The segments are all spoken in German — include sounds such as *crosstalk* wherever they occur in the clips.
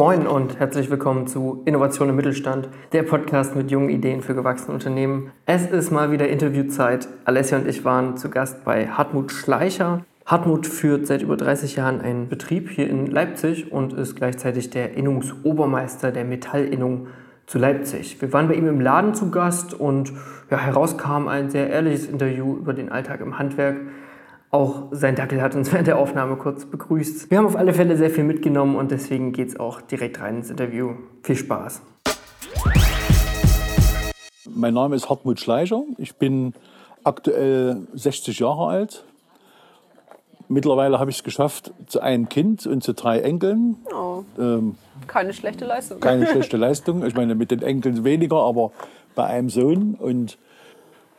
Moin und herzlich willkommen zu Innovation im Mittelstand, der Podcast mit jungen Ideen für gewachsene Unternehmen. Es ist mal wieder Interviewzeit. Alessia und ich waren zu Gast bei Hartmut Schleicher. Hartmut führt seit über 30 Jahren einen Betrieb hier in Leipzig und ist gleichzeitig der Innungsobermeister der Metallinnung zu Leipzig. Wir waren bei ihm im Laden zu Gast und ja, herauskam ein sehr ehrliches Interview über den Alltag im Handwerk. Auch sein Dackel hat uns *laughs* während der Aufnahme kurz begrüßt. Wir haben auf alle Fälle sehr viel mitgenommen und deswegen geht es auch direkt rein ins Interview. Viel Spaß. Mein Name ist Hartmut Schleicher. Ich bin aktuell 60 Jahre alt. Mittlerweile habe ich es geschafft zu einem Kind und zu drei Enkeln. Oh. Ähm, keine schlechte Leistung. Keine *laughs* schlechte Leistung. Ich meine, mit den Enkeln weniger, aber bei einem Sohn. Und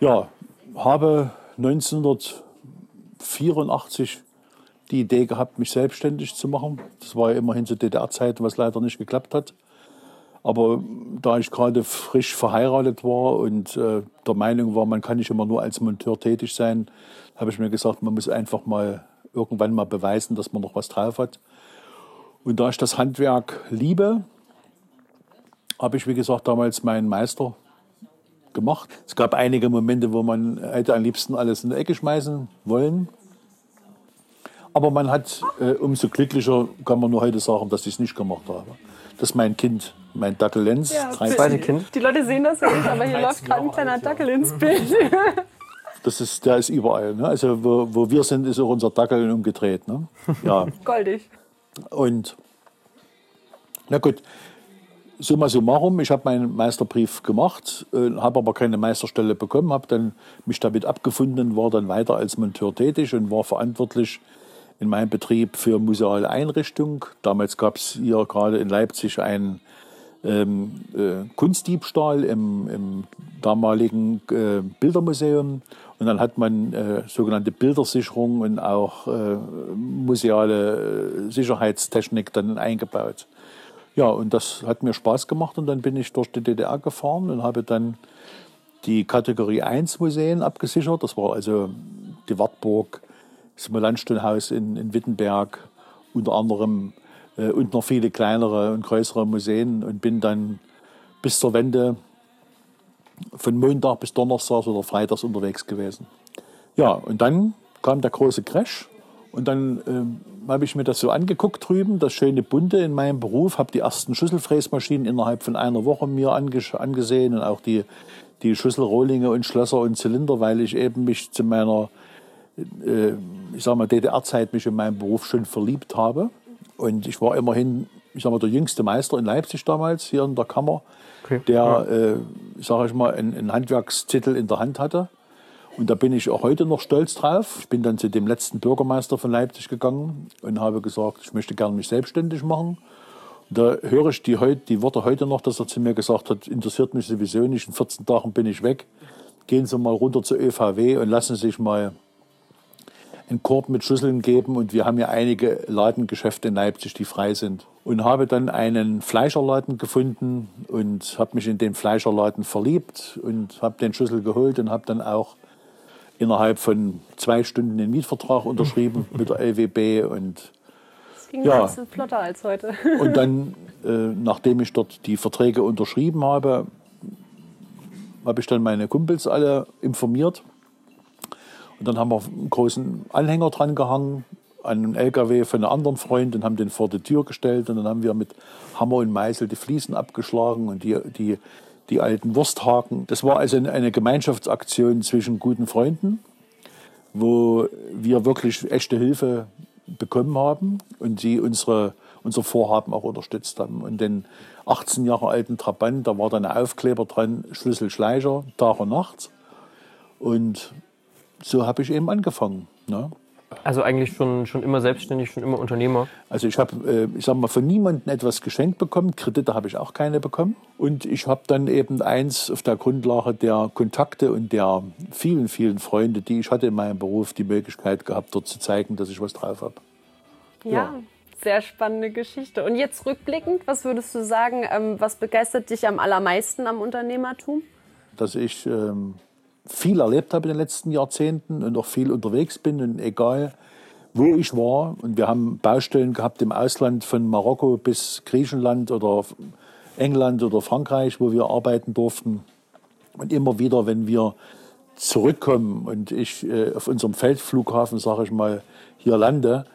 ja, habe 1984 die Idee gehabt, mich selbstständig zu machen. Das war ja immerhin zu DDR-Zeiten, was leider nicht geklappt hat. Aber da ich gerade frisch verheiratet war und äh, der Meinung war, man kann nicht immer nur als Monteur tätig sein, habe ich mir gesagt, man muss einfach mal irgendwann mal beweisen, dass man noch was drauf hat. Und da ich das Handwerk liebe, habe ich, wie gesagt, damals meinen Meister gemacht. Es gab einige Momente, wo man hätte am liebsten alles in die Ecke schmeißen wollen. Aber man hat, äh, umso glücklicher kann man nur heute sagen, dass ich es nicht gemacht habe. Das ist mein Kind, mein Dackel Lenz. Ja, zweite Kind. Die Leute sehen das ja nicht, aber hier läuft gerade ein kleiner Dackel ins Bild. Das ist, der ist überall. Ne? Also wo, wo wir sind, ist auch unser Dackel umgedreht. Ne? Ja. *laughs* Goldig. Und na gut, summa summarum, ich habe meinen Meisterbrief gemacht, äh, habe aber keine Meisterstelle bekommen, habe dann mich damit abgefunden, war dann weiter als Monteur tätig und war verantwortlich in meinem Betrieb für museale Einrichtung. Damals gab es hier gerade in Leipzig einen ähm, äh, Kunstdiebstahl im, im damaligen äh, Bildermuseum. Und dann hat man äh, sogenannte Bildersicherung und auch äh, museale äh, Sicherheitstechnik dann eingebaut. Ja, und das hat mir Spaß gemacht und dann bin ich durch die DDR gefahren und habe dann die Kategorie 1 Museen abgesichert. Das war also die Wartburg, das Molandsteinhaus in, in Wittenberg, unter anderem äh, und noch viele kleinere und größere Museen und bin dann bis zur Wende von Montag bis Donnerstag oder Freitags unterwegs gewesen. Ja, und dann kam der große Crash und dann ähm, habe ich mir das so angeguckt drüben, das schöne Bunte in meinem Beruf, habe die ersten Schüsselfräsmaschinen innerhalb von einer Woche mir angesehen und auch die, die Schüsselrohlinge und Schlösser und Zylinder, weil ich eben mich zu meiner, äh, ich sag mal, DDR-Zeit mich in meinem Beruf schon verliebt habe. Und ich war immerhin, ich sag mal, der jüngste Meister in Leipzig damals, hier in der Kammer, okay. der, äh, sage ich mal, einen, einen Handwerkstitel in der Hand hatte. Und da bin ich auch heute noch stolz drauf. Ich bin dann zu dem letzten Bürgermeister von Leipzig gegangen und habe gesagt, ich möchte gerne mich selbstständig machen. Und da höre ich die, die Worte heute noch, dass er zu mir gesagt hat, interessiert mich sowieso nicht, in 14 Tagen bin ich weg. Gehen Sie mal runter zur ÖVW und lassen sich mal einen Korb mit Schüsseln geben und wir haben ja einige Ladengeschäfte in Leipzig, die frei sind. Und habe dann einen Fleischerladen gefunden und habe mich in den Fleischerladen verliebt und habe den Schlüssel geholt und habe dann auch innerhalb von zwei Stunden den Mietvertrag unterschrieben *laughs* mit der LWB und das ging ja, ein bisschen flotter als heute. und dann, äh, nachdem ich dort die Verträge unterschrieben habe, habe ich dann meine Kumpels alle informiert und dann haben wir einen großen Anhänger dran gehangen an einen LKW von einem anderen Freund und haben den vor die Tür gestellt. Und dann haben wir mit Hammer und Meißel die Fliesen abgeschlagen und die, die, die alten Wursthaken. Das war also eine Gemeinschaftsaktion zwischen guten Freunden, wo wir wirklich echte Hilfe bekommen haben und sie unsere, unser Vorhaben auch unterstützt haben. Und den 18 Jahre alten Trabant, da war dann ein Aufkleber dran, Schlüssel Schleicher, Tag und Nacht. Und so habe ich eben angefangen. Ne? Also eigentlich schon, schon immer selbstständig, schon immer Unternehmer? Also ich habe, äh, ich sage mal, von niemandem etwas geschenkt bekommen. Kredite habe ich auch keine bekommen. Und ich habe dann eben eins auf der Grundlage der Kontakte und der vielen, vielen Freunde, die ich hatte in meinem Beruf, die Möglichkeit gehabt, dort zu zeigen, dass ich was drauf habe. Ja, ja, sehr spannende Geschichte. Und jetzt rückblickend, was würdest du sagen, ähm, was begeistert dich am allermeisten am Unternehmertum? Dass ich... Ähm, viel erlebt habe in den letzten Jahrzehnten und auch viel unterwegs bin und egal wo ich war. Und wir haben Baustellen gehabt im Ausland von Marokko bis Griechenland oder England oder Frankreich, wo wir arbeiten durften. Und immer wieder, wenn wir zurückkommen und ich äh, auf unserem Feldflughafen, sage ich mal, hier lande,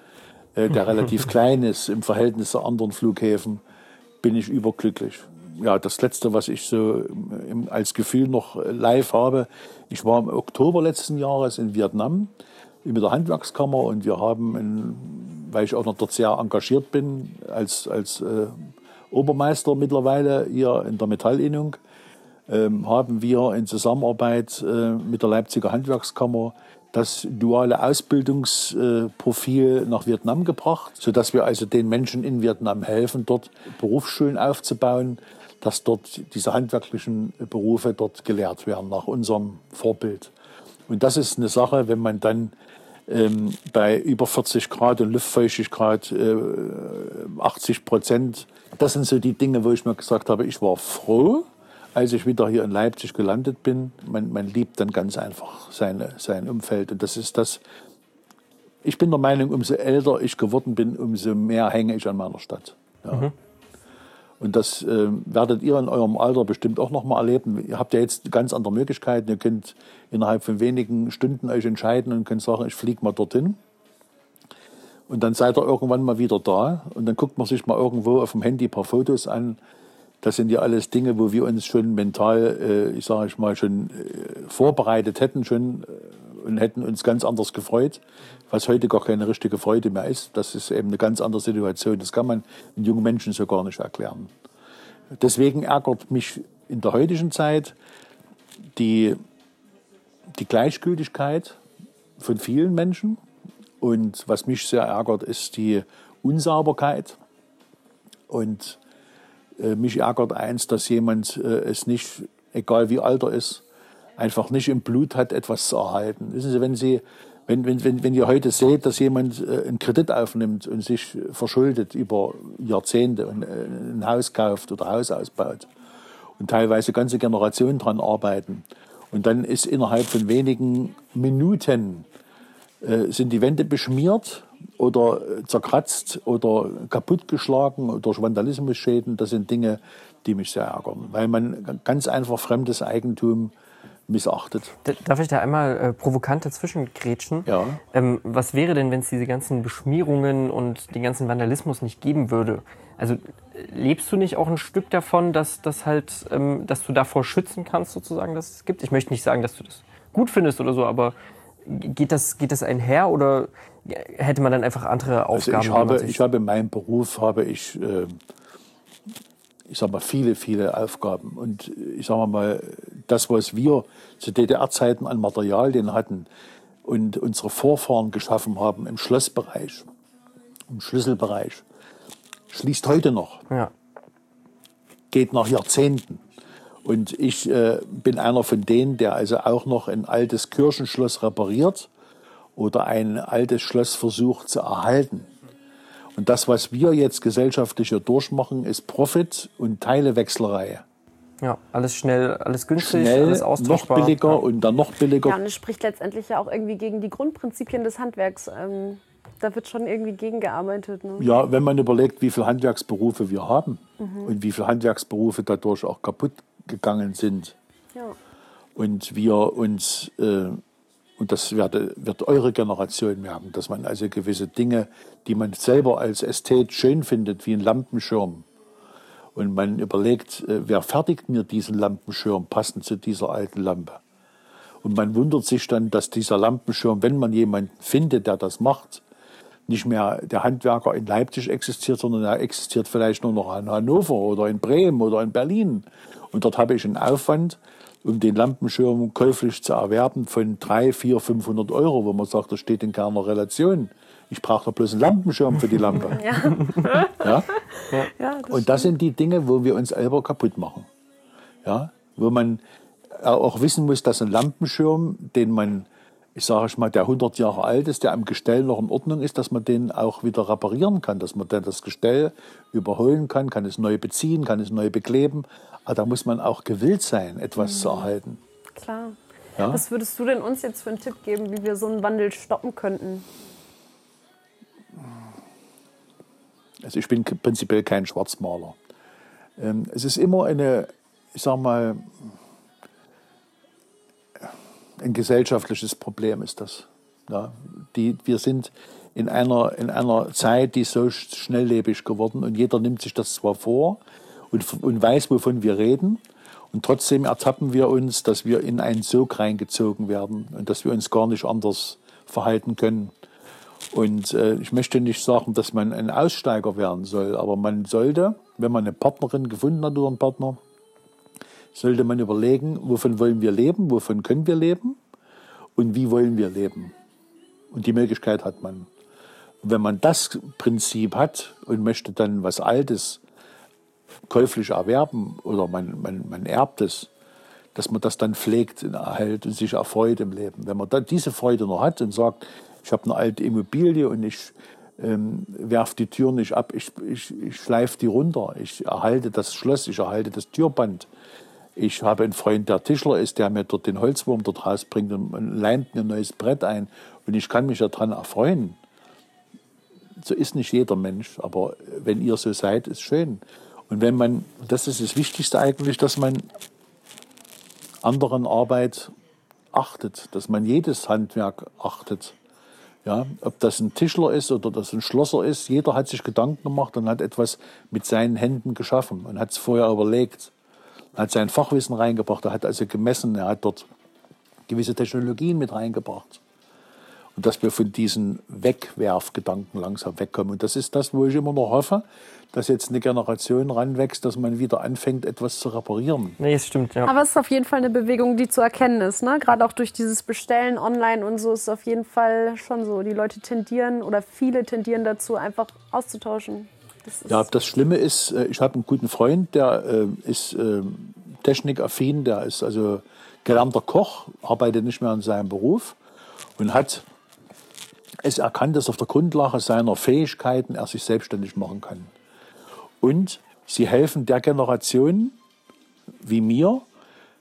äh, der relativ *laughs* klein ist im Verhältnis zu anderen Flughäfen, bin ich überglücklich. Ja, das Letzte, was ich so im, als Gefühl noch live habe, ich war im Oktober letzten Jahres in Vietnam mit der Handwerkskammer. Und wir haben, in, weil ich auch noch dort sehr engagiert bin, als, als äh, Obermeister mittlerweile hier in der Metallinnung, ähm, haben wir in Zusammenarbeit äh, mit der Leipziger Handwerkskammer das duale Ausbildungsprofil äh, nach Vietnam gebracht, sodass wir also den Menschen in Vietnam helfen, dort Berufsschulen aufzubauen, dass dort diese handwerklichen Berufe dort gelehrt werden, nach unserem Vorbild. Und das ist eine Sache, wenn man dann ähm, bei über 40 Grad und Luftfeuchtigkeit äh, 80 Prozent, das sind so die Dinge, wo ich mir gesagt habe, ich war froh, als ich wieder hier in Leipzig gelandet bin. Man, man liebt dann ganz einfach seine, sein Umfeld. Und das ist das, ich bin der Meinung, umso älter ich geworden bin, umso mehr hänge ich an meiner Stadt. Ja. Mhm. Und das äh, werdet ihr in eurem Alter bestimmt auch noch mal erleben. Ihr habt ja jetzt ganz andere Möglichkeiten. Ihr könnt innerhalb von wenigen Stunden euch entscheiden und könnt sagen, ich fliege mal dorthin. Und dann seid ihr irgendwann mal wieder da. Und dann guckt man sich mal irgendwo auf dem Handy ein paar Fotos an das sind ja alles Dinge, wo wir uns schon mental, äh, ich sage ich mal, schon äh, vorbereitet hätten schon äh, und hätten uns ganz anders gefreut, was heute gar keine richtige Freude mehr ist. Das ist eben eine ganz andere Situation. Das kann man den jungen Menschen so gar nicht erklären. Deswegen ärgert mich in der heutigen Zeit die, die Gleichgültigkeit von vielen Menschen. Und was mich sehr ärgert, ist die Unsauberkeit und äh, mich ärgert eins, dass jemand äh, es nicht, egal wie alt er ist, einfach nicht im Blut hat, etwas zu erhalten. Wissen Sie, wenn Sie, wenn, wenn, wenn, wenn ihr heute seht, dass jemand äh, einen Kredit aufnimmt und sich verschuldet über Jahrzehnte und ein Haus kauft oder Haus ausbaut und teilweise ganze Generationen daran arbeiten und dann ist innerhalb von wenigen Minuten äh, sind die Wände beschmiert oder zerkratzt oder kaputtgeschlagen durch Vandalismusschäden. Das sind Dinge, die mich sehr ärgern, weil man ganz einfach fremdes Eigentum missachtet. Darf ich da einmal äh, provokant dazwischen grätschen? Ja. Ähm, was wäre denn, wenn es diese ganzen Beschmierungen und den ganzen Vandalismus nicht geben würde? Also lebst du nicht auch ein Stück davon, dass, dass, halt, ähm, dass du davor schützen kannst, sozusagen, dass es gibt? Ich möchte nicht sagen, dass du das gut findest oder so, aber geht das, geht das einher oder hätte man dann einfach andere Aufgaben? Also ich, habe, ich habe in meinem Beruf habe ich, äh, ich sag mal, viele, viele Aufgaben. Und ich sage mal, das, was wir zu DDR-Zeiten an Materialien hatten und unsere Vorfahren geschaffen haben im Schlossbereich, im Schlüsselbereich, schließt heute noch. Ja. Geht nach Jahrzehnten. Und ich äh, bin einer von denen, der also auch noch ein altes Kirchenschloss repariert oder ein altes Schloss versucht zu erhalten. Und das, was wir jetzt gesellschaftlich hier durchmachen, ist Profit und Teilewechslerei. Ja, alles schnell, alles günstig, schnell, alles austauschbar. Noch billiger ja. und dann noch billiger. Ja, und es spricht letztendlich ja auch irgendwie gegen die Grundprinzipien des Handwerks. Ähm, da wird schon irgendwie gegengearbeitet. Ne? Ja, wenn man überlegt, wie viele Handwerksberufe wir haben mhm. und wie viele Handwerksberufe dadurch auch kaputt gegangen sind. Ja. Und wir uns äh, und das wird, wird eure Generation merken, dass man also gewisse Dinge, die man selber als Ästhet schön findet, wie ein Lampenschirm, und man überlegt, äh, wer fertigt mir diesen Lampenschirm passend zu dieser alten Lampe? Und man wundert sich dann, dass dieser Lampenschirm, wenn man jemanden findet, der das macht, nicht mehr der Handwerker in Leipzig existiert, sondern er existiert vielleicht nur noch in Hannover oder in Bremen oder in Berlin. Und dort habe ich einen Aufwand, um den Lampenschirm käuflich zu erwerben von 3, 4, 500 Euro, wo man sagt, das steht in keiner Relation. Ich brauche doch bloß einen Lampenschirm für die Lampe. *laughs* Ja. ja? ja das Und das sind die Dinge, wo wir uns selber kaputt machen. Ja? Wo man auch wissen muss, dass ein Lampenschirm, den man, ich sage mal, der 100 Jahre alt ist, der am Gestell noch in Ordnung ist, dass man den auch wieder reparieren kann, dass man dann das Gestell überholen kann, kann es neu beziehen, kann es neu bekleben. Aber da muss man auch gewillt sein, etwas mhm. zu erhalten. Klar. Ja? Was würdest du denn uns jetzt für einen Tipp geben, wie wir so einen Wandel stoppen könnten? Also ich bin prinzipiell kein Schwarzmaler. Ähm, es ist immer eine, ich sag mal, ein gesellschaftliches Problem ist das. Ja, die, wir sind in einer, in einer Zeit, die so schnelllebig geworden und jeder nimmt sich das zwar vor und, und weiß, wovon wir reden, und trotzdem ertappen wir uns, dass wir in einen Sog reingezogen werden und dass wir uns gar nicht anders verhalten können. Und äh, ich möchte nicht sagen, dass man ein Aussteiger werden soll, aber man sollte, wenn man eine Partnerin gefunden hat oder einen Partner, sollte man überlegen, wovon wollen wir leben, wovon können wir leben und wie wollen wir leben. Und die Möglichkeit hat man. Wenn man das Prinzip hat und möchte dann was Altes käuflich erwerben oder man, man, man erbt es, dass man das dann pflegt und erhält und sich erfreut im Leben. Wenn man dann diese Freude noch hat und sagt, ich habe eine alte Immobilie und ich ähm, werfe die Tür nicht ab, ich, ich, ich schleife die runter, ich erhalte das Schloss, ich erhalte das Türband. Ich habe einen Freund, der Tischler ist, der mir dort den Holzwurm dort rausbringt und leimt mir ein neues Brett ein und ich kann mich daran erfreuen. So ist nicht jeder Mensch, aber wenn ihr so seid, ist schön. Und wenn man, das ist das Wichtigste eigentlich, dass man anderen Arbeit achtet, dass man jedes Handwerk achtet. Ja, ob das ein Tischler ist oder das ein Schlosser ist, jeder hat sich Gedanken gemacht und hat etwas mit seinen Händen geschaffen und hat es vorher überlegt, hat sein Fachwissen reingebracht, er hat also gemessen, er hat dort gewisse Technologien mit reingebracht. Und dass wir von diesen Wegwerfgedanken langsam wegkommen. Und das ist das, wo ich immer noch hoffe, dass jetzt eine Generation ranwächst, dass man wieder anfängt, etwas zu reparieren. Nee, es stimmt, ja. Aber es ist auf jeden Fall eine Bewegung, die zu erkennen ist. Ne? Gerade auch durch dieses Bestellen online und so ist es auf jeden Fall schon so. Die Leute tendieren oder viele tendieren dazu, einfach auszutauschen. Das ja, das Schlimme ist, äh, ich habe einen guten Freund, der äh, ist äh, technikaffin, der ist also gelernter Koch, arbeitet nicht mehr in seinem Beruf und hat es erkannt, dass auf der Grundlage seiner Fähigkeiten er sich selbstständig machen kann. Und sie helfen der Generation wie mir,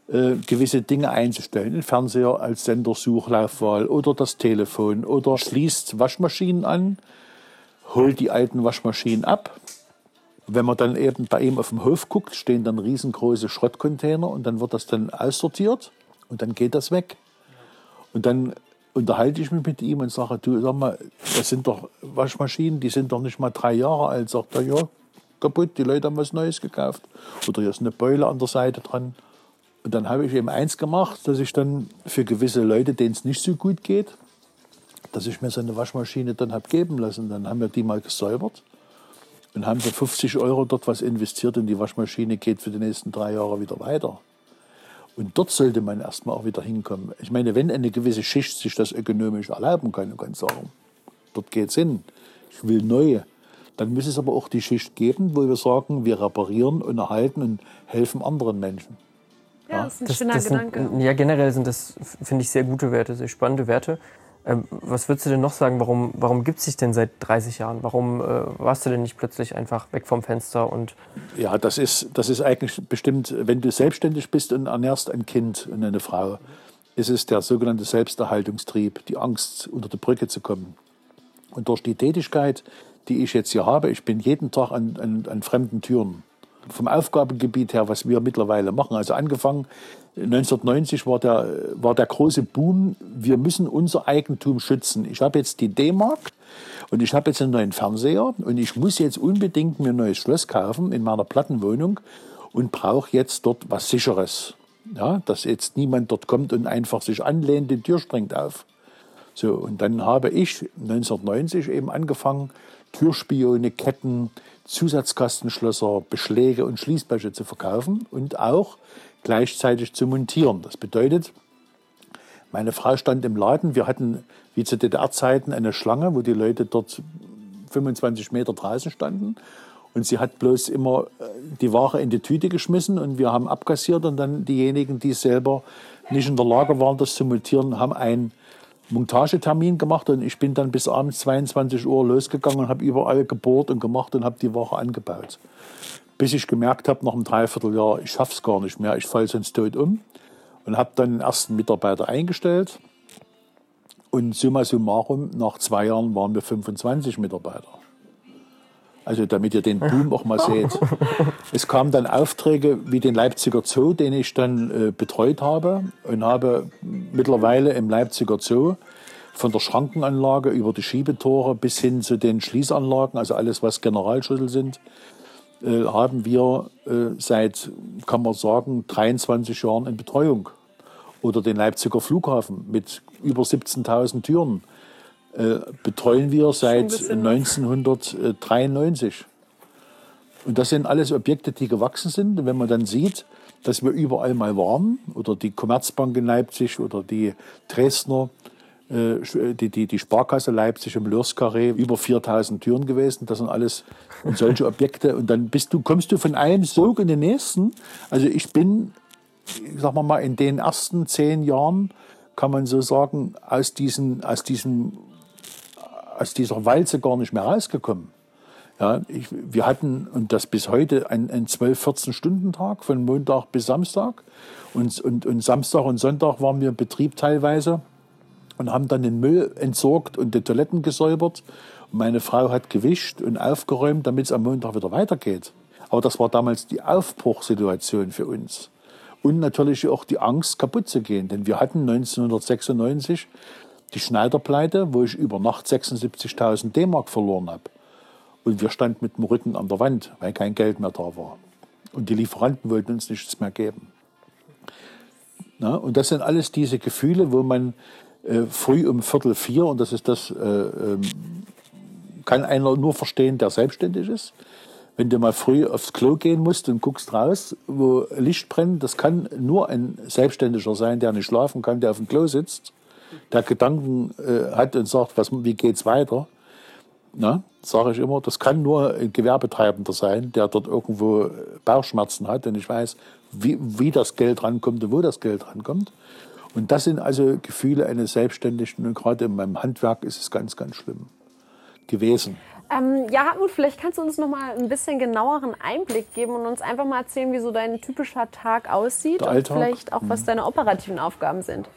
äh, gewisse Dinge einzustellen. Den Fernseher als Sendersuchlaufwahl oder das Telefon oder schließt Waschmaschinen an, holt die alten Waschmaschinen ab. Wenn man dann eben bei ihm auf dem Hof guckt, stehen dann riesengroße Schrottcontainer und dann wird das dann aussortiert und dann geht das weg. Und dann unterhalte ich mich mit ihm und sage, du sag mal, das sind doch Waschmaschinen, die sind doch nicht mal drei Jahre alt. Sagt er, ja, kaputt, die Leute haben was Neues gekauft. Oder hier ist eine Beule an der Seite dran. Und dann habe ich eben eins gemacht, dass ich dann für gewisse Leute, denen es nicht so gut geht, dass ich mir so eine Waschmaschine dann habe geben lassen. Dann haben wir die mal gesäubert und haben für 50 Euro dort was investiert und die Waschmaschine geht für die nächsten drei Jahre wieder weiter. Und dort sollte man erstmal auch wieder hinkommen. Ich meine, wenn eine gewisse Schicht sich das ökonomisch erlauben kann, kann sagen, dort geht es hin. Ich will neue. Dann muss es aber auch die Schicht geben, wo wir sagen, wir reparieren und erhalten und helfen anderen Menschen. Ja, das ist ein das, schöner das Gedanke. Sind, ja, generell sind das, finde ich, sehr gute Werte, sehr spannende Werte. Ähm, was würdest du denn noch sagen, warum, warum gibt es dich denn seit 30 Jahren? Warum äh, warst du denn nicht plötzlich einfach weg vom Fenster? Und ja, das ist, das ist eigentlich bestimmt, wenn du selbstständig bist und ernährst ein Kind und eine Frau, ist es der sogenannte Selbsterhaltungstrieb, die Angst, unter die Brücke zu kommen. Und durch die Tätigkeit, die ich jetzt hier habe, ich bin jeden Tag an, an, an fremden Türen vom Aufgabengebiet her, was wir mittlerweile machen. Also angefangen 1990 war der, war der große Boom, wir müssen unser Eigentum schützen. Ich habe jetzt die D-Mark und ich habe jetzt einen neuen Fernseher und ich muss jetzt unbedingt mir ein neues Schloss kaufen in meiner Plattenwohnung und brauche jetzt dort was Sicheres. Ja, dass jetzt niemand dort kommt und einfach sich anlehnt, die Tür springt auf. So, und dann habe ich 1990 eben angefangen, Türspione, Ketten, Zusatzkastenschlösser, Beschläge und Schließbleche zu verkaufen und auch gleichzeitig zu montieren. Das bedeutet, meine Frau stand im Laden, wir hatten wie zu DDR-Zeiten eine Schlange, wo die Leute dort 25 Meter draußen standen. Und sie hat bloß immer äh, die Ware in die Tüte geschmissen und wir haben abkassiert und dann diejenigen, die selber nicht in der Lage waren, das zu montieren, haben ein Montagetermin gemacht und ich bin dann bis abends 22 Uhr losgegangen und habe überall gebohrt und gemacht und habe die Woche angebaut. Bis ich gemerkt habe, nach einem Dreivierteljahr, ich schaffe es gar nicht mehr, ich falle sonst tot um. Und habe dann den ersten Mitarbeiter eingestellt. Und summa summarum, nach zwei Jahren waren wir 25 Mitarbeiter. Also damit ihr den Boom auch mal seht. Es kamen dann Aufträge wie den Leipziger Zoo, den ich dann äh, betreut habe und habe mittlerweile im Leipziger Zoo von der Schrankenanlage über die Schiebetore bis hin zu den Schließanlagen, also alles, was Generalschlüssel sind, äh, haben wir äh, seit, kann man sagen, 23 Jahren in Betreuung. Oder den Leipziger Flughafen mit über 17.000 Türen äh, betreuen wir seit 1993. Und das sind alles Objekte, die gewachsen sind. Und wenn man dann sieht, dass wir überall mal waren, oder die Commerzbank in Leipzig oder die Dresdner, äh, die, die, die Sparkasse Leipzig im Lörskarree, über 4000 Türen gewesen. Das sind alles solche Objekte. Und dann bist du, kommst du von einem Sog in den nächsten. Also ich bin, sagen wir mal, in den ersten zehn Jahren, kann man so sagen, aus, diesen, aus diesem aus dieser Walze gar nicht mehr rausgekommen. Ja, ich, wir hatten, und das bis heute, einen, einen 12-14-Stunden-Tag von Montag bis Samstag. Und, und, und Samstag und Sonntag waren wir im Betrieb teilweise und haben dann den Müll entsorgt und die Toiletten gesäubert. Und meine Frau hat gewischt und aufgeräumt, damit es am Montag wieder weitergeht. Aber das war damals die Aufbruchssituation für uns. Und natürlich auch die Angst, kaputt zu gehen. Denn wir hatten 1996 die Schneiderpleite, wo ich über Nacht 76.000 D-Mark verloren habe. Und wir standen mit dem Rücken an der Wand, weil kein Geld mehr da war. Und die Lieferanten wollten uns nichts mehr geben. Na, und das sind alles diese Gefühle, wo man äh, früh um Viertel vier, und das ist das, äh, äh, kann einer nur verstehen, der selbstständig ist. Wenn du mal früh aufs Klo gehen musst und guckst raus, wo Licht brennt, das kann nur ein Selbstständiger sein, der nicht schlafen kann, der auf dem Klo sitzt der Gedanken äh, hat und sagt, was, wie geht's weiter, sage ich immer, das kann nur ein Gewerbetreibender sein, der dort irgendwo Bauchschmerzen hat und ich weiß, wie, wie das Geld rankommt und wo das Geld rankommt. Und das sind also Gefühle eines Selbstständigen und gerade in meinem Handwerk ist es ganz, ganz schlimm gewesen. Ähm, ja, Hartmut, vielleicht kannst du uns noch mal ein bisschen genaueren Einblick geben und uns einfach mal erzählen, wie so dein typischer Tag aussieht und vielleicht auch, was mhm. deine operativen Aufgaben sind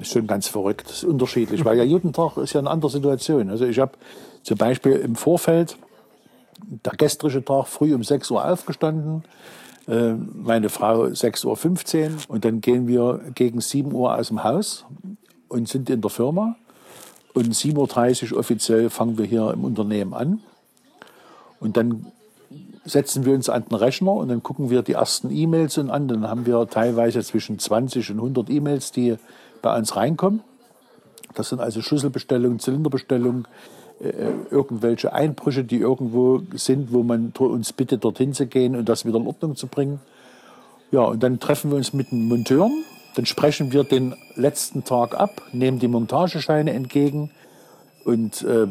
ist schon ganz verrückt, das ist unterschiedlich, weil ja *laughs* jeden Tag ist ja eine andere Situation. Also ich habe zum Beispiel im Vorfeld, der gestrige Tag, früh um 6 Uhr aufgestanden, äh, meine Frau 6.15 Uhr und dann gehen wir gegen 7 Uhr aus dem Haus und sind in der Firma. Und 7.30 Uhr offiziell fangen wir hier im Unternehmen an. Und dann setzen wir uns an den Rechner und dann gucken wir die ersten E-Mails an. Dann haben wir teilweise zwischen 20 und 100 E-Mails, die bei uns reinkommen. Das sind also Schlüsselbestellungen, Zylinderbestellungen, äh, irgendwelche Einbrüche, die irgendwo sind, wo man uns bittet, dorthin zu gehen und das wieder in Ordnung zu bringen. Ja, und dann treffen wir uns mit den Monteuren, dann sprechen wir den letzten Tag ab, nehmen die Montagescheine entgegen und äh,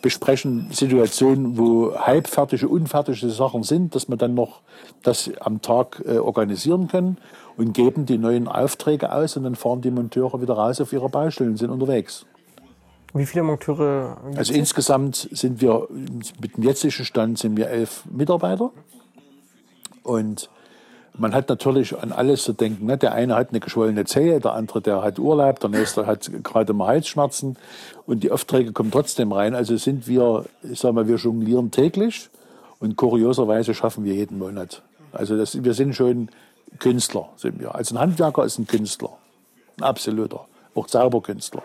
besprechen Situationen, wo halbfertige, unfertige Sachen sind, dass wir dann noch das am Tag äh, organisieren können und geben die neuen Aufträge aus und dann fahren die Monteure wieder raus auf ihre Baustellen und sind unterwegs. Wie viele Monteure? Also insgesamt sind wir mit dem jetzigen Stand sind wir elf Mitarbeiter und man hat natürlich an alles zu denken. Ne? Der eine hat eine geschwollene Zehe, der andere der hat Urlaub, der nächste hat gerade mal Halsschmerzen und die Aufträge kommen trotzdem rein. Also sind wir, ich sag mal, wir jonglieren täglich und kurioserweise schaffen wir jeden Monat. Also das, wir sind schon Künstler, sind wir. Also ein Handwerker ist ein Künstler, ein absoluter, auch Zauberkünstler.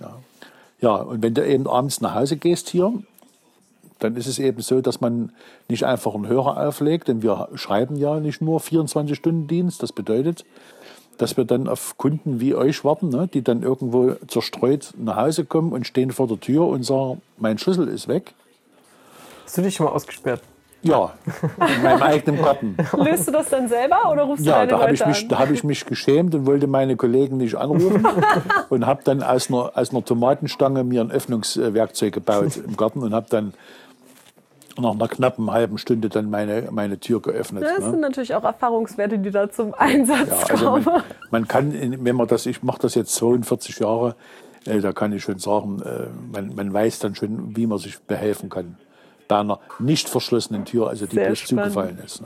Ja. ja, und wenn du eben abends nach Hause gehst hier, dann ist es eben so, dass man nicht einfach einen Hörer auflegt, denn wir schreiben ja nicht nur 24-Stunden-Dienst. Das bedeutet, dass wir dann auf Kunden wie euch warten, ne, die dann irgendwo zerstreut nach Hause kommen und stehen vor der Tür und sagen, mein Schlüssel ist weg. Hast du dich schon mal ausgesperrt? Ja, in meinem eigenen Garten. Löst du das dann selber oder rufst ja, du deine da Leute ich mich, an? Da habe ich mich geschämt und wollte meine Kollegen nicht anrufen *laughs* und habe dann aus einer, aus einer Tomatenstange mir ein Öffnungswerkzeug gebaut im Garten und habe dann nach einer knappen halben Stunde dann meine, meine Tür geöffnet. Das ne? sind natürlich auch Erfahrungswerte, die da zum Einsatz ja, also kommen. Man, man, kann, wenn man das, ich mache das jetzt 42 Jahre, äh, da kann ich schon sagen, äh, man, man weiß dann schon, wie man sich behelfen kann. Bei einer nicht verschlossenen Tür, also die Sehr bloß spannend. zugefallen ist.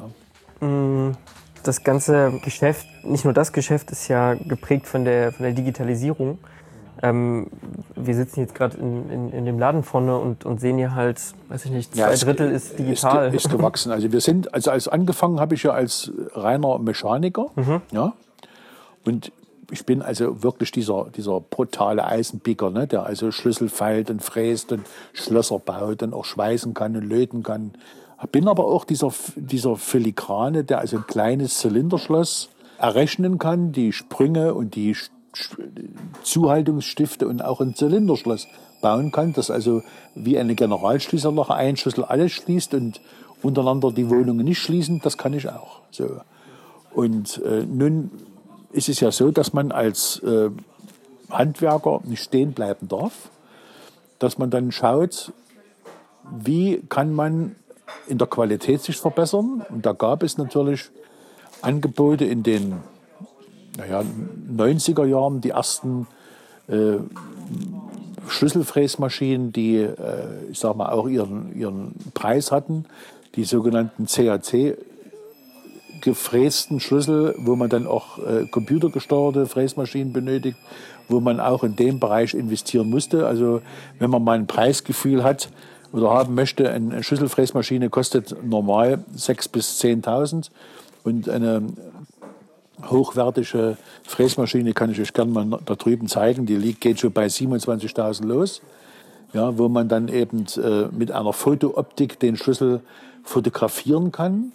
Ne? Mm, Das ganze Geschäft, nicht nur das Geschäft, ist ja geprägt von der, von der Digitalisierung. Ähm, wir sitzen jetzt gerade in, in, in, dem Laden vorne und, und sehen hier halt, weiß ich nicht, zwei ja, Drittel ist digital. Ist, ist, gewachsen. Also wir sind, also als angefangen habe ich ja als reiner Mechaniker. Mhm. Ja. Und ich bin also wirklich dieser, dieser brutale Eisenpicker, ne, der also Schlüssel feilt und fräst und Schlösser baut und auch schweißen kann und löten kann. Bin aber auch dieser, dieser Filigrane, der also ein kleines Zylinderschloss errechnen kann, die Sprünge und die Zuhaltungsstifte und auch ein Zylinderschloss bauen kann, das also wie eine Generalschließerloch ein Schlüssel alles schließt und untereinander die Wohnungen nicht schließen, das kann ich auch. So. Und äh, nun ist es ja so, dass man als äh, Handwerker nicht stehen bleiben darf, dass man dann schaut, wie kann man in der Qualität sich verbessern. Und da gab es natürlich Angebote in den naja, 90er Jahren, die ersten äh, Schlüsselfräsmaschinen, die, äh, ich sag mal, auch ihren, ihren Preis hatten, die sogenannten CAC gefrästen Schlüssel, wo man dann auch äh, computergesteuerte Fräsmaschinen benötigt, wo man auch in dem Bereich investieren musste. Also wenn man mal ein Preisgefühl hat oder haben möchte, eine Schlüsselfräsmaschine kostet normal 6.000 bis 10.000 und eine hochwertige Fräsmaschine kann ich euch gerne mal da drüben zeigen. Die liegt, geht schon bei 27.000 los. Ja, wo man dann eben äh, mit einer Fotooptik den Schlüssel fotografieren kann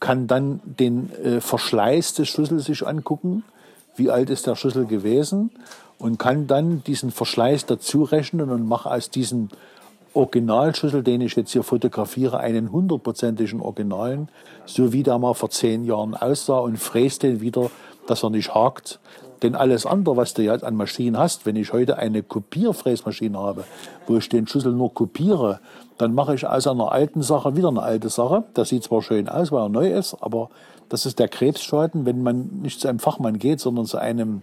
kann dann den äh, Verschleiß des Schlüssels sich angucken, wie alt ist der Schlüssel gewesen und kann dann diesen Verschleiß dazu rechnen und mache aus diesem Originalschlüssel, den ich jetzt hier fotografiere, einen hundertprozentigen Originalen, so wie der mal vor zehn Jahren aussah und fräst den wieder, dass er nicht hakt. Denn alles andere, was du jetzt an Maschinen hast, wenn ich heute eine Kopierfräsmaschine habe, wo ich den Schlüssel nur kopiere, dann mache ich aus einer alten Sache wieder eine alte Sache. Das sieht zwar schön aus, weil er neu ist, aber das ist der Krebsschaden, wenn man nicht zu einem Fachmann geht, sondern zu einem,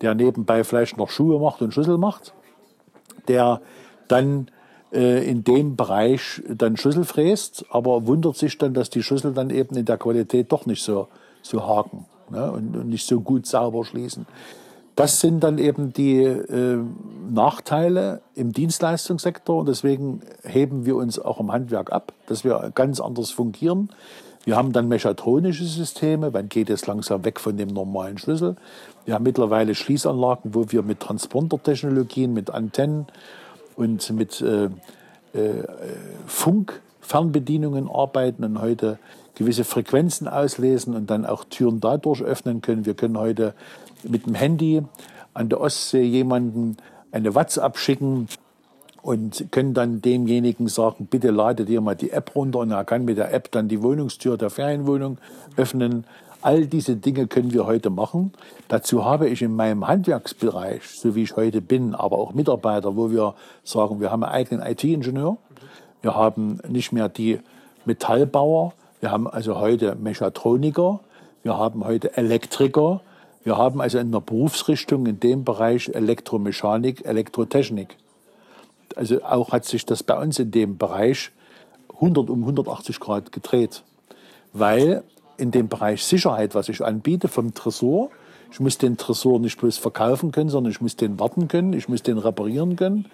der nebenbei vielleicht noch Schuhe macht und Schlüssel macht, der dann äh, in dem Bereich dann Schlüssel fräst, aber wundert sich dann, dass die Schlüssel dann eben in der Qualität doch nicht so, so haken ne, und, und nicht so gut sauber schließen. Das sind dann eben die äh, Nachteile im Dienstleistungssektor und deswegen heben wir uns auch im Handwerk ab, dass wir ganz anders fungieren. Wir haben dann mechatronische Systeme, man geht jetzt langsam weg von dem normalen Schlüssel. Wir haben mittlerweile Schließanlagen, wo wir mit Transportertechnologien, mit Antennen und mit äh, äh, Funkfernbedienungen arbeiten und heute gewisse Frequenzen auslesen und dann auch Türen dadurch öffnen können. Wir können heute mit dem Handy an der Ostsee jemanden eine WhatsApp schicken und können dann demjenigen sagen, bitte lade dir mal die App runter und er kann mit der App dann die Wohnungstür der Ferienwohnung öffnen. All diese Dinge können wir heute machen. Dazu habe ich in meinem Handwerksbereich, so wie ich heute bin, aber auch Mitarbeiter, wo wir sagen, wir haben einen eigenen IT-Ingenieur. Wir haben nicht mehr die Metallbauer. Wir haben also heute Mechatroniker. Wir haben heute Elektriker. Wir haben also in der Berufsrichtung in dem Bereich Elektromechanik, Elektrotechnik. Also auch hat sich das bei uns in dem Bereich 100 um 180 Grad gedreht. Weil in dem Bereich Sicherheit, was ich anbiete vom Tresor, ich muss den Tresor nicht bloß verkaufen können, sondern ich muss den warten können, ich muss den reparieren können,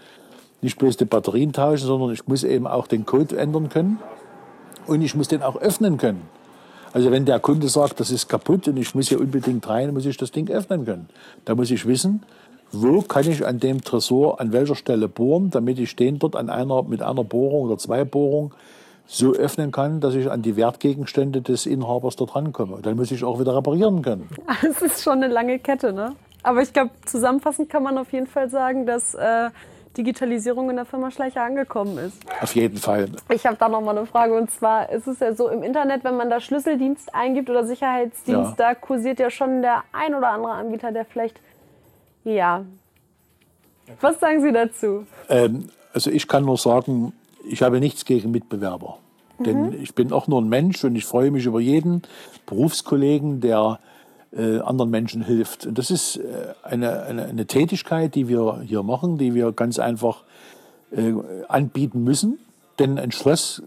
nicht bloß die Batterien tauschen, sondern ich muss eben auch den Code ändern können und ich muss den auch öffnen können. Also wenn der Kunde sagt, das ist kaputt und ich muss hier unbedingt rein, muss ich das Ding öffnen können. Da muss ich wissen, wo kann ich an dem Tresor an welcher Stelle bohren, damit ich den dort an einer, mit einer Bohrung oder zwei Bohrungen so öffnen kann, dass ich an die Wertgegenstände des Inhabers dort rankomme. Dann muss ich auch wieder reparieren können. *laughs* Das ist schon eine lange Kette, ne? Aber ich glaube, zusammenfassend kann man auf jeden Fall sagen, dass äh, Digitalisierung in der Firma Schleicher angekommen ist. Auf jeden Fall. Ich habe da noch mal eine Frage und zwar ist es ja so im Internet, wenn man da Schlüsseldienst eingibt oder Sicherheitsdienst, ja. da kursiert ja schon der ein oder andere Anbieter, der vielleicht ja. Was sagen Sie dazu? Ähm, also ich kann nur sagen, ich habe nichts gegen Mitbewerber. Mhm. Denn ich bin auch nur ein Mensch und ich freue mich über jeden Berufskollegen, der äh, anderen Menschen hilft. Und das ist äh, eine, eine, eine, Tätigkeit, die wir hier machen, die wir ganz einfach äh, anbieten müssen. Denn ein Schloss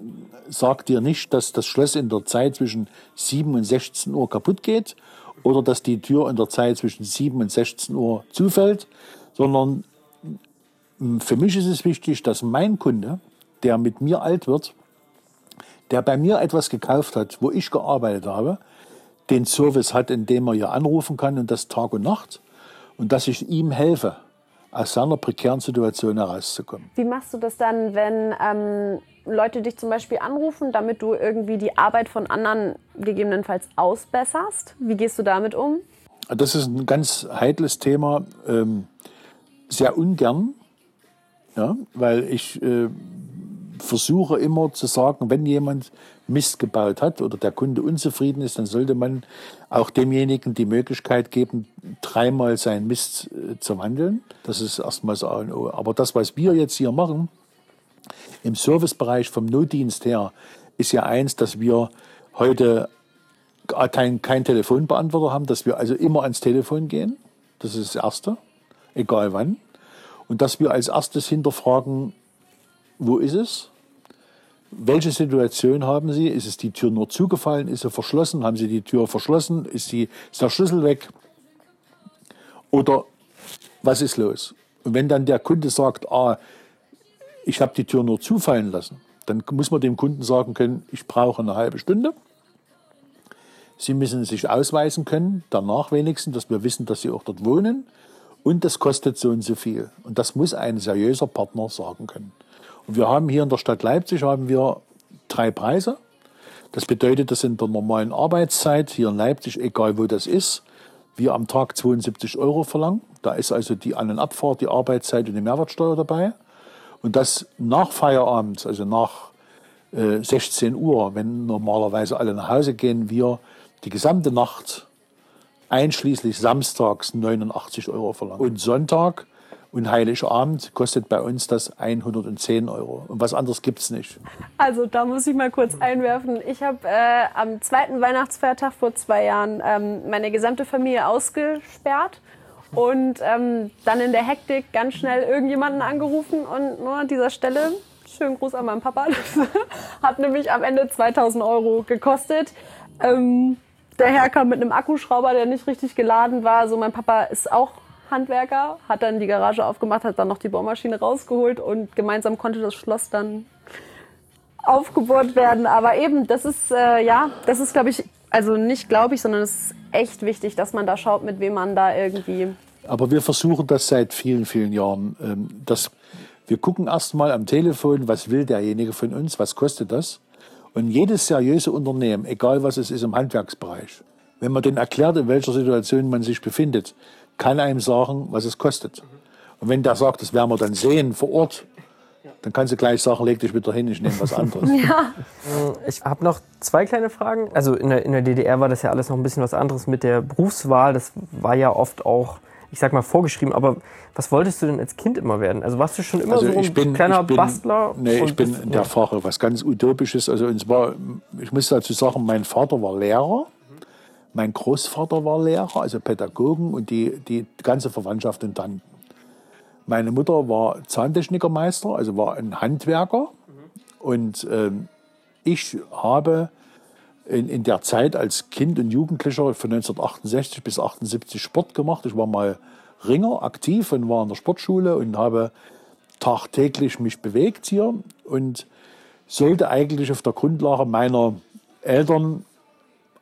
sagt dir nicht, dass das Schloss in der Zeit zwischen 7 und 16 Uhr kaputt geht oder dass die Tür in der Zeit zwischen 7 und 16 Uhr zufällt, sondern für mich ist es wichtig, dass mein Kunde, der mit mir alt wird, der bei mir etwas gekauft hat, wo ich gearbeitet habe, den Service hat, indem er hier anrufen kann und das Tag und Nacht und dass ich ihm helfe, aus seiner prekären Situation herauszukommen. Wie machst du das dann, wenn ähm, Leute dich zum Beispiel anrufen, damit du irgendwie die Arbeit von anderen gegebenenfalls ausbesserst? Wie gehst du damit um? Das ist ein ganz heikles Thema, ähm, sehr ungern, ja, weil ich äh, versuche immer zu sagen, wenn jemand Mist gebaut hat oder der Kunde unzufrieden ist, dann sollte man auch demjenigen die Möglichkeit geben, dreimal seinen Mist äh, zu wandeln. Das ist erstmal so A und O. Aber das, was wir jetzt hier machen, im Servicebereich vom Notdienst her, ist ja eins, dass wir heute kein, kein Telefonbeantworter haben, dass wir also immer ans Telefon gehen. Das ist das Erste, egal wann. Und dass wir als erstes hinterfragen, wo ist es? Welche Situation haben Sie? Ist es die Tür nur zugefallen? Ist sie verschlossen? Haben Sie die Tür verschlossen? Ist, die, ist der Schlüssel weg? Oder was ist los? Und wenn dann der Kunde sagt, ah, ich habe die Tür nur zufallen lassen, dann muss man dem Kunden sagen können, ich brauche eine halbe Stunde. Sie müssen sich ausweisen können, danach wenigstens, dass wir wissen, dass Sie auch dort wohnen. Und das kostet so und so viel. Und das muss ein seriöser Partner sagen können. Wir haben hier in der Stadt Leipzig haben wir drei Preise. Das bedeutet, dass in der normalen Arbeitszeit hier in Leipzig, egal wo das ist, wir am Tag 72 Euro verlangen. Da ist also die An- und Abfahrt, die Arbeitszeit und die Mehrwertsteuer dabei. Und das nach Feierabend, also nach äh, 16 Uhr, wenn normalerweise alle nach Hause gehen, wir die gesamte Nacht einschließlich samstags 89 Euro verlangen. Und Sonntag und Heiligabend kostet bei uns das 110 Euro. Und was anderes gibt es nicht. Also da muss ich mal kurz einwerfen. Ich habe äh, am zweiten Weihnachtsfeiertag vor zwei Jahren ähm, meine gesamte Familie ausgesperrt und ähm, dann in der Hektik ganz schnell irgendjemanden angerufen und nur an dieser Stelle schönen Gruß an meinen Papa. *laughs* Hat nämlich am Ende 2000 Euro gekostet. Ähm, der Herr kam mit einem Akkuschrauber, der nicht richtig geladen war. So, mein Papa ist auch Handwerker, hat dann die Garage aufgemacht, hat dann noch die Bohrmaschine rausgeholt und gemeinsam konnte das Schloss dann aufgebohrt werden. Aber eben, das ist, äh, ja, das ist, glaube ich, also nicht glaube ich, sondern es ist echt wichtig, dass man da schaut, mit wem man da irgendwie. Aber wir versuchen das seit vielen, vielen Jahren. Ähm, dass wir gucken erst mal am Telefon, was will derjenige von uns, was kostet das? Und jedes seriöse Unternehmen, egal was es ist im Handwerksbereich, wenn man denen erklärt, in welcher Situation man sich befindet, kann einem sagen, was es kostet. Und wenn der sagt, das werden wir dann sehen vor Ort, dann kannst du gleich sagen, leg dich wieder hin, ich nehme was anderes. *laughs* ja. Ich habe noch zwei kleine Fragen. Also in der, in der DDR war das ja alles noch ein bisschen was anderes mit der Berufswahl. Das war ja oft auch, ich sag mal, vorgeschrieben. Aber was wolltest du denn als Kind immer werden? Also warst du schon immer also so ein bin, kleiner bin, Bastler? Nee, ich bin in der Fahre was ganz Utopisches. Also und zwar, ich muss dazu sagen, mein Vater war Lehrer. Mein Großvater war Lehrer, also Pädagogen und die, die ganze Verwandtschaft und Tanten. Meine Mutter war Zahntechnikermeister, also war ein Handwerker. Und ähm, ich habe in, in der Zeit als Kind und Jugendlicher von 1968 bis 1978 Sport gemacht. Ich war mal Ringer aktiv und war in der Sportschule und habe tagtäglich mich bewegt hier und sollte eigentlich auf der Grundlage meiner Eltern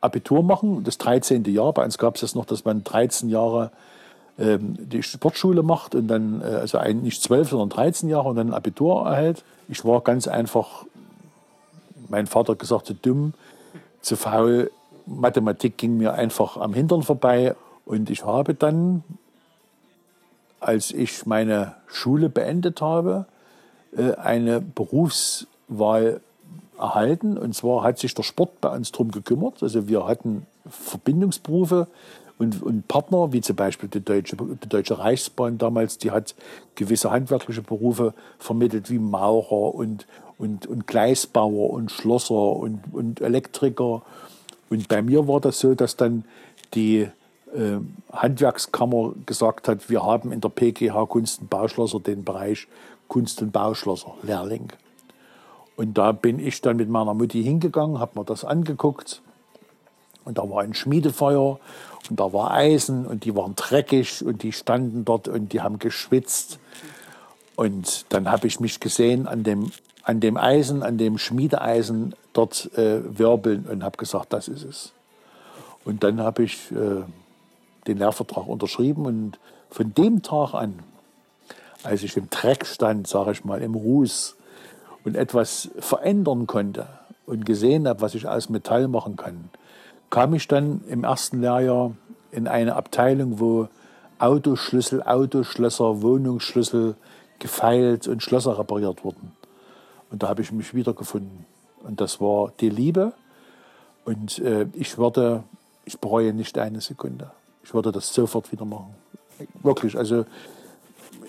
Abitur machen, das 13. Jahr. Bei uns gab es das noch, dass man 13 Jahre ähm, die Sportschule macht und dann, äh, also ein, nicht 12, sondern 13 Jahre und dann ein Abitur erhält. Ich war ganz einfach, mein Vater hat gesagt, zu dumm, zu faul. Mathematik ging mir einfach am Hintern vorbei und ich habe dann, als ich meine Schule beendet habe, äh, eine Berufswahl erhalten. Und zwar hat sich der Sport bei uns darum gekümmert. Also wir hatten Verbindungsberufe und, und Partner, wie zum Beispiel die Deutsche, die Deutsche Reichsbahn damals, die hat gewisse handwerkliche Berufe vermittelt, wie Maurer und, und, und Gleisbauer und Schlosser und, und Elektriker. Und bei mir war das so, dass dann die äh, Handwerkskammer gesagt hat, wir haben in der PGH Kunst und Bauschlosser den Bereich Kunst und Bauschlosser Lehrling. Und da bin ich dann mit meiner Mutti hingegangen, habe mir das angeguckt. Und da war ein Schmiedefeuer und da war Eisen und die waren dreckig und die standen dort und die haben geschwitzt. Und dann habe ich mich gesehen an dem, an dem Eisen, an dem Schmiedeeisen dort äh, wirbeln und habe gesagt, das ist es. Und dann habe ich äh, den Lehrvertrag unterschrieben und von dem Tag an, als ich im Dreck stand, sage ich mal, im Ruß und etwas verändern konnte und gesehen habe, was ich aus Metall machen kann, kam ich dann im ersten Lehrjahr in eine Abteilung, wo Autoschlüssel, Autoschlösser, Wohnungsschlüssel gefeilt und Schlösser repariert wurden. Und da habe ich mich wiedergefunden. Und das war die Liebe. Und äh, ich würde, ich bereue nicht eine Sekunde. Ich würde das sofort wieder machen. Wirklich. Also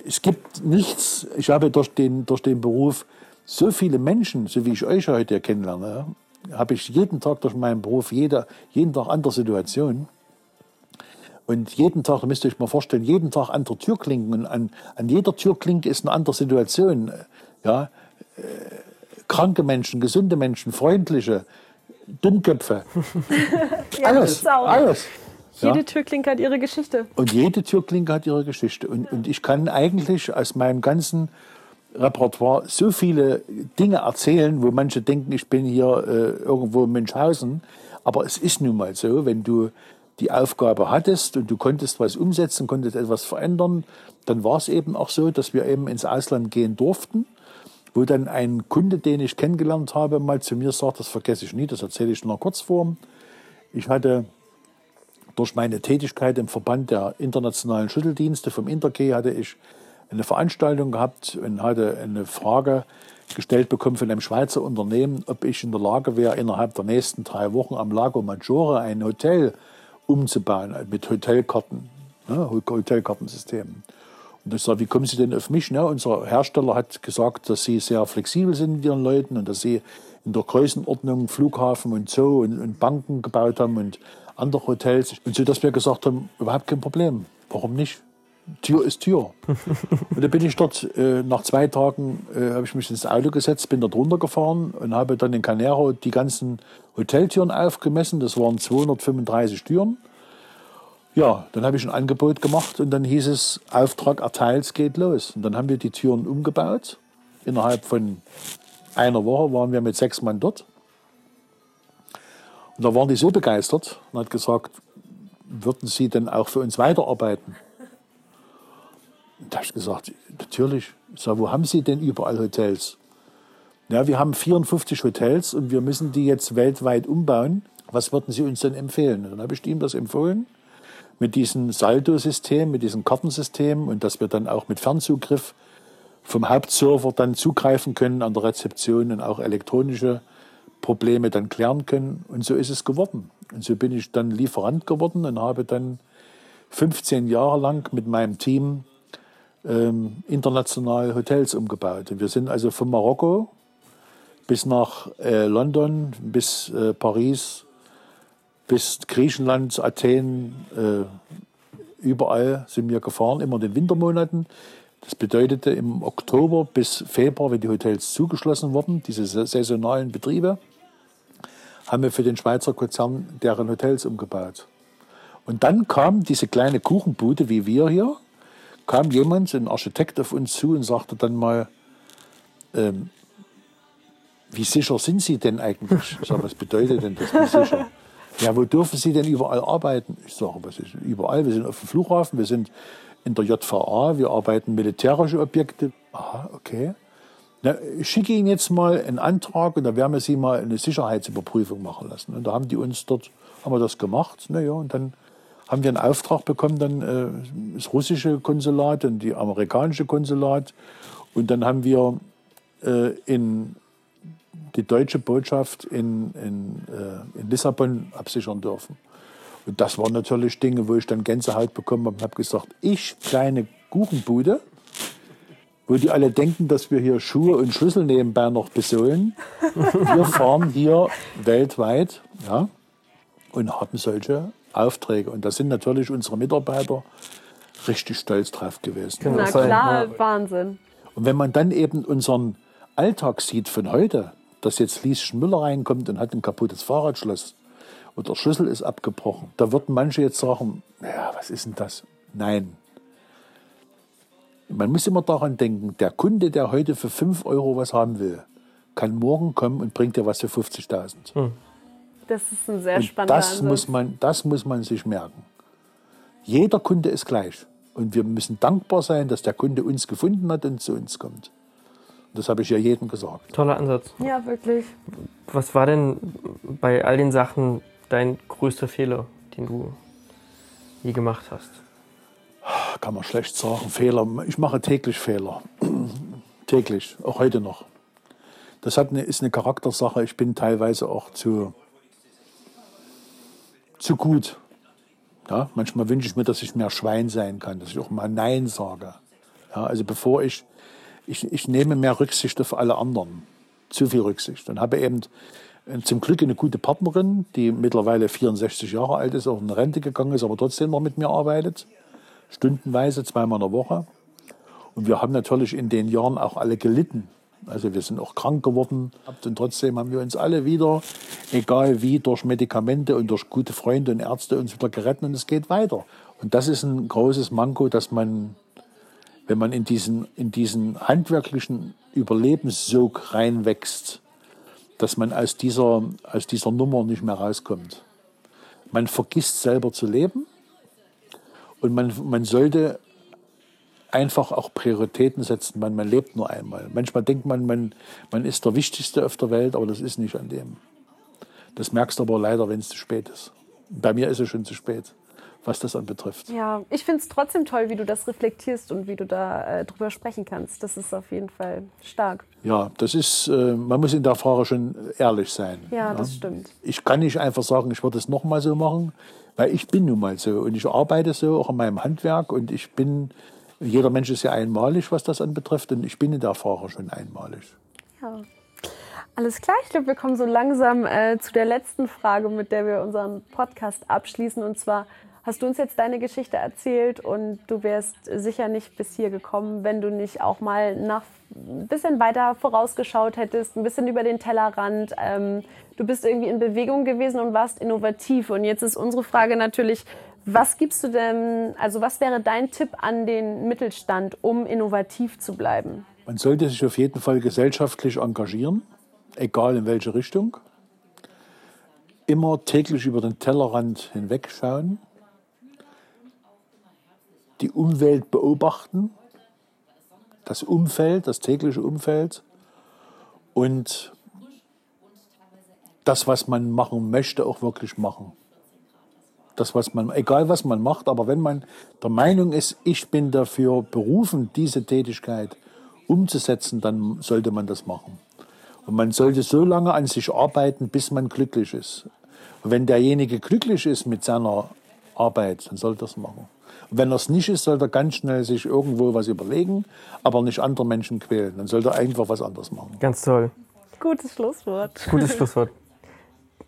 es gibt nichts. Ich habe durch den, durch den Beruf so viele Menschen, so wie ich euch heute kennenlerne, habe ich jeden Tag durch meinen Beruf, jeder, jeden Tag andere Situationen. Und jeden Tag, da müsst ihr euch mal vorstellen, jeden Tag andere Türklinken. Und an, an jeder Türklinke ist eine andere Situation. Ja, äh, kranke Menschen, gesunde Menschen, freundliche, Dünnköpfe. *laughs* ja, alles, alles. Jede ja? Türklinke hat ihre Geschichte. Und jede Türklinke hat ihre Geschichte. Und, und ich kann eigentlich aus meinem ganzen Repertoire so viele Dinge erzählen, wo manche denken, ich bin hier äh, irgendwo in Münchhausen. Aber es ist nun mal so, wenn du die Aufgabe hattest und du konntest was umsetzen, konntest etwas verändern, dann war es eben auch so, dass wir eben ins Ausland gehen durften, wo dann ein Kunde, den ich kennengelernt habe, mal zu mir sagt, das vergesse ich nie, das erzähle ich in einer Kurzform. Ich hatte durch meine Tätigkeit im Verband der internationalen Schütteldienste vom Interkey hatte ich eine Veranstaltung gehabt und hatte eine Frage gestellt bekommen von einem Schweizer Unternehmen, ob ich in der Lage wäre, innerhalb der nächsten drei Wochen am Lago Maggiore ein Hotel umzubauen mit Hotelkarten, ne, Hotelkartensystemen. Und ich sage, wie kommen Sie denn auf mich? Ne? Unser Hersteller hat gesagt, dass Sie sehr flexibel sind mit Ihren Leuten und dass Sie in der Größenordnung Flughafen und Zoo und, und Banken gebaut haben und andere Hotels. Und so, dass wir gesagt haben, überhaupt kein Problem. Warum nicht? Tür ist Tür. und da bin ich dort, äh, nach zwei Tagen äh, habe ich mich ins Auto gesetzt, bin dort runtergefahren und habe dann in Canero die ganzen Hoteltüren aufgemessen. Das waren 235 Türen. Ja, dann habe ich ein Angebot gemacht und dann hieß es, Auftrag erteilt, geht los. Und dann haben wir die Türen umgebaut. Innerhalb von einer Woche waren wir mit sechs Mann dort. Und da waren die so begeistert und hat gesagt, würden Sie denn auch für uns weiterarbeiten? Da habe ich gesagt, natürlich. Ich sage, wo haben Sie denn überall Hotels? Ja, wir haben 54 Hotels und wir müssen die jetzt weltweit umbauen. Was würden Sie uns denn empfehlen? Und dann habe ich ihm das empfohlen mit diesem Saldo-System, mit diesem Kartensystem und dass wir dann auch mit Fernzugriff vom Hauptserver dann zugreifen können an der Rezeption und auch elektronische Probleme dann klären können. Und so ist es geworden. Und so bin ich dann Lieferant geworden und habe dann 15 Jahre lang mit meinem Team ähm, international Hotels umgebaut. Wir sind also von Marokko bis nach äh, London, bis äh, Paris, bis Griechenland, Athen, äh, überall sind wir gefahren, immer in den Wintermonaten. Das bedeutete im Oktober bis Februar, wenn die Hotels zugeschlossen wurden, diese saisonalen Betriebe, haben wir für den Schweizer Konzern deren Hotels umgebaut. Und dann kam diese kleine Kuchenbude wie wir hier, kam jemand, ein Architekt auf uns zu und sagte dann mal, ähm, wie sicher sind Sie denn eigentlich? Ich sage, was bedeutet denn das, wie sicher? Ja, wo dürfen Sie denn überall arbeiten? Ich sage, was ist überall? Wir sind auf dem Flughafen, wir sind in der JVA, wir arbeiten militärische Objekte. Aha, okay. Na, ich schicke Ihnen jetzt mal einen Antrag und da werden wir Sie mal eine Sicherheitsüberprüfung machen lassen. Und da haben die uns dort, haben wir das gemacht. Naja, und dann haben wir einen Auftrag bekommen, dann äh, das russische Konsulat und die amerikanische Konsulat. Und dann haben wir äh, in die deutsche Botschaft in, in, äh, in Lissabon absichern dürfen. Und das waren natürlich Dinge, wo ich dann Gänsehaut bekommen habe und habe gesagt, ich, kleine Kuchenbude, wo die alle denken, dass wir hier Schuhe und Schlüssel nebenbei noch besohlen. Wir fahren hier weltweit ja, und haben solche Aufträge. Und da sind natürlich unsere Mitarbeiter richtig stolz drauf gewesen. Na klar, Wahnsinn. Und wenn man dann eben unseren Alltag sieht von heute, dass jetzt Lieschen Müller reinkommt und hat ein kaputtes Fahrradschloss und der Schlüssel ist abgebrochen, da würden manche jetzt sagen, ja, was ist denn das? Nein. man muss immer daran denken, der Kunde, der heute für 5 Euro was haben will, kann morgen kommen und bringt dir was für 50.000. Hm. Das ist ein sehr spannender das Muss man, das muss man sich merken. Jeder Kunde ist gleich. Und wir müssen dankbar sein, dass der Kunde uns gefunden hat und zu uns kommt. Das habe ich ja jedem gesagt. Toller Ansatz. Ja, wirklich. Was war denn bei all den Sachen dein größter Fehler, den du je gemacht hast? Kann man schlecht sagen. Fehler. Ich mache täglich Fehler. *clears throat* täglich, auch heute noch. Das hat eine, ist eine Charaktersache. Ich bin teilweise auch zu, zu gut. Ja, manchmal wünsche ich mir, dass ich mehr Schwein sein kann, dass ich auch mal Nein sage. Ja, also bevor ich, ich, ich nehme mehr Rücksicht auf alle anderen. Zu viel Rücksicht. Und habe eben äh, zum Glück eine gute Partnerin, die mittlerweile 64 Jahre alt ist, auch in Rente gegangen ist, aber trotzdem noch mit mir arbeitet. Stundenweise, zweimal in der Woche. Und wir haben natürlich in den Jahren auch alle gelitten. Also wir sind auch krank geworden und trotzdem haben wir uns alle wieder, egal wie, durch Medikamente und durch gute Freunde und Ärzte uns wieder gerettet und es geht weiter. Und das ist ein großes Manko, dass man, wenn man in diesen, in diesen handwerklichen Überlebenssog reinwächst, dass man aus dieser, aus dieser Nummer nicht mehr rauskommt. Man vergisst selber zu leben und man, man sollte einfach auch Prioritäten setzen. Man, man lebt nur einmal. Manchmal denkt man, man, man ist der Wichtigste auf der Welt, aber das ist nicht an dem. Das merkst du aber leider, wenn es zu spät ist. Bei mir ist es schon zu spät, was das anbetrifft. Ja, ich finde es trotzdem toll, wie du das reflektierst und wie du da äh, drüber sprechen kannst. Das ist auf jeden Fall stark. Ja, das ist, äh, man muss in der Frage schon ehrlich sein. Ja, ja, das stimmt. Ich kann nicht einfach sagen, ich würde es nochmal so machen, weil ich bin nun mal so und ich arbeite so, auch in meinem Handwerk und ich bin jeder Mensch ist ja einmalig, was das anbetrifft, und ich bin in der Frage schon einmalig. Ja. Alles klar, ich glaube, wir kommen so langsam äh, zu der letzten Frage, mit der wir unseren Podcast abschließen. Und zwar hast du uns jetzt deine Geschichte erzählt und du wärst sicher nicht bis hier gekommen, wenn du nicht auch mal nach ein bisschen weiter vorausgeschaut hättest, ein bisschen über den Tellerrand. Ähm, du bist irgendwie in Bewegung gewesen und warst innovativ. Und jetzt ist unsere Frage natürlich, was gibst du denn, also was wäre dein Tipp an den Mittelstand, um innovativ zu bleiben? Man sollte sich auf jeden Fall gesellschaftlich engagieren, egal in welche Richtung. Immer täglich über den Tellerrand hinwegschauen, die Umwelt beobachten, das Umfeld, das tägliche Umfeld und das, was man machen möchte, auch wirklich machen das, was man, egal was man macht, aber wenn man der Meinung ist, ich bin dafür berufen, diese Tätigkeit umzusetzen, dann sollte man das machen. Und man sollte so lange an sich arbeiten, bis man glücklich ist. Und wenn derjenige glücklich ist mit seiner Arbeit, dann sollte er das machen. Und wenn er es nicht ist, sollte er ganz schnell sich irgendwo was überlegen, aber nicht andere Menschen quälen. Dann sollte er einfach was anderes machen. Ganz toll. Gutes Schlusswort. Gutes *laughs* Schlusswort.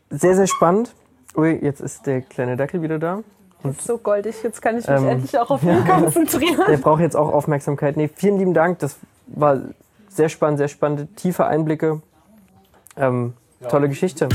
Sehr, sehr spannend. Ui, jetzt ist der kleine Dackel wieder da. Und so goldig, jetzt kann ich mich ähm, endlich auch auf ihn *laughs* ja, konzentrieren. Der braucht jetzt auch Aufmerksamkeit. Nee, vielen lieben Dank, das war sehr spannend, sehr spannende, tiefe Einblicke. Ähm, ja. Tolle Geschichte.